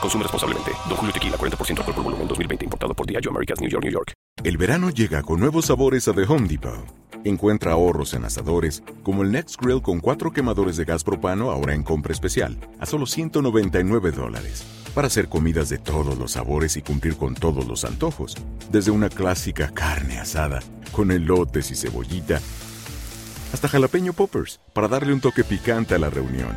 Consume responsablemente. Don Julio Tequila, 40% alcohol por volumen, 2020. Importado por Diageo Americas, New York, New York. El verano llega con nuevos sabores a The Home Depot. Encuentra ahorros en asadores, como el Next Grill con cuatro quemadores de gas propano ahora en compra especial, a solo 199 dólares. Para hacer comidas de todos los sabores y cumplir con todos los antojos. Desde una clásica carne asada, con elotes y cebollita, hasta jalapeño poppers, para darle un toque picante a la reunión.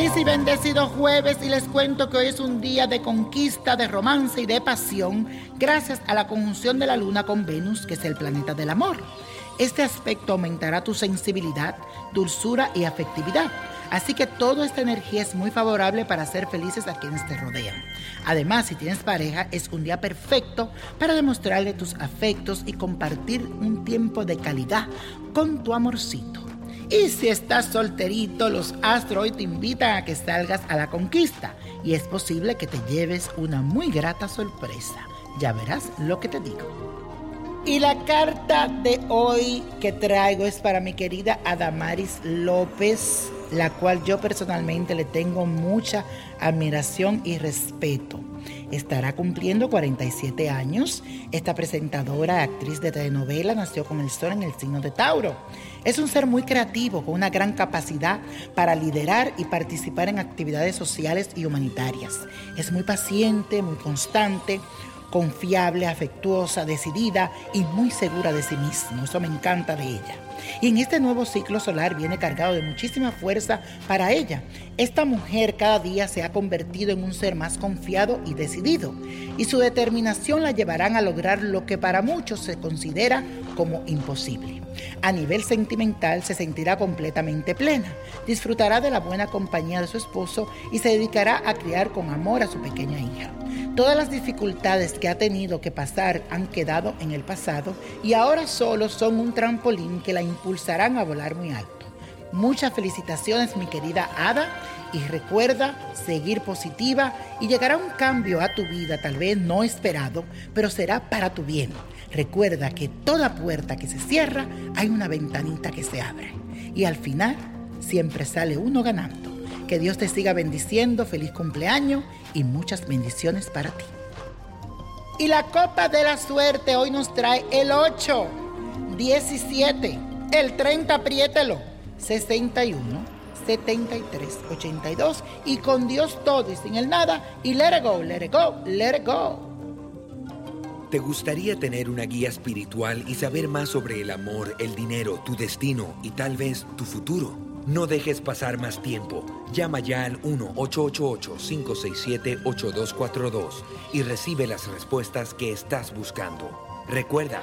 Feliz y bendecido jueves y les cuento que hoy es un día de conquista, de romance y de pasión gracias a la conjunción de la luna con Venus, que es el planeta del amor. Este aspecto aumentará tu sensibilidad, dulzura y afectividad. Así que toda esta energía es muy favorable para ser felices a quienes te rodean. Además, si tienes pareja, es un día perfecto para demostrarle tus afectos y compartir un tiempo de calidad con tu amorcito. Y si estás solterito, los astros hoy te invitan a que salgas a la conquista y es posible que te lleves una muy grata sorpresa. Ya verás lo que te digo. Y la carta de hoy que traigo es para mi querida Adamaris López, la cual yo personalmente le tengo mucha admiración y respeto. Estará cumpliendo 47 años. Esta presentadora, actriz de telenovela, nació con el sol en el signo de Tauro. Es un ser muy creativo, con una gran capacidad para liderar y participar en actividades sociales y humanitarias. Es muy paciente, muy constante, confiable, afectuosa, decidida y muy segura de sí mismo. Eso me encanta de ella. Y en este nuevo ciclo solar viene cargado de muchísima fuerza para ella. Esta mujer cada día se ha convertido en un ser más confiado y decidido. Y su determinación la llevarán a lograr lo que para muchos se considera como imposible. A nivel sentimental se sentirá completamente plena. Disfrutará de la buena compañía de su esposo y se dedicará a criar con amor a su pequeña hija. Todas las dificultades que ha tenido que pasar han quedado en el pasado y ahora solo son un trampolín que la impulsarán a volar muy alto. Muchas felicitaciones mi querida Ada y recuerda seguir positiva y llegará un cambio a tu vida tal vez no esperado, pero será para tu bien. Recuerda que toda puerta que se cierra hay una ventanita que se abre y al final siempre sale uno ganando. Que Dios te siga bendiciendo, feliz cumpleaños y muchas bendiciones para ti. Y la copa de la suerte hoy nos trae el 8, 17, el 30, apriételo, 61, 73, 82 y con Dios todo y sin el nada y let it go, let it go, let it go. ¿Te gustaría tener una guía espiritual y saber más sobre el amor, el dinero, tu destino y tal vez tu futuro? No dejes pasar más tiempo. Llama ya al 1-888-567-8242 y recibe las respuestas que estás buscando. Recuerda,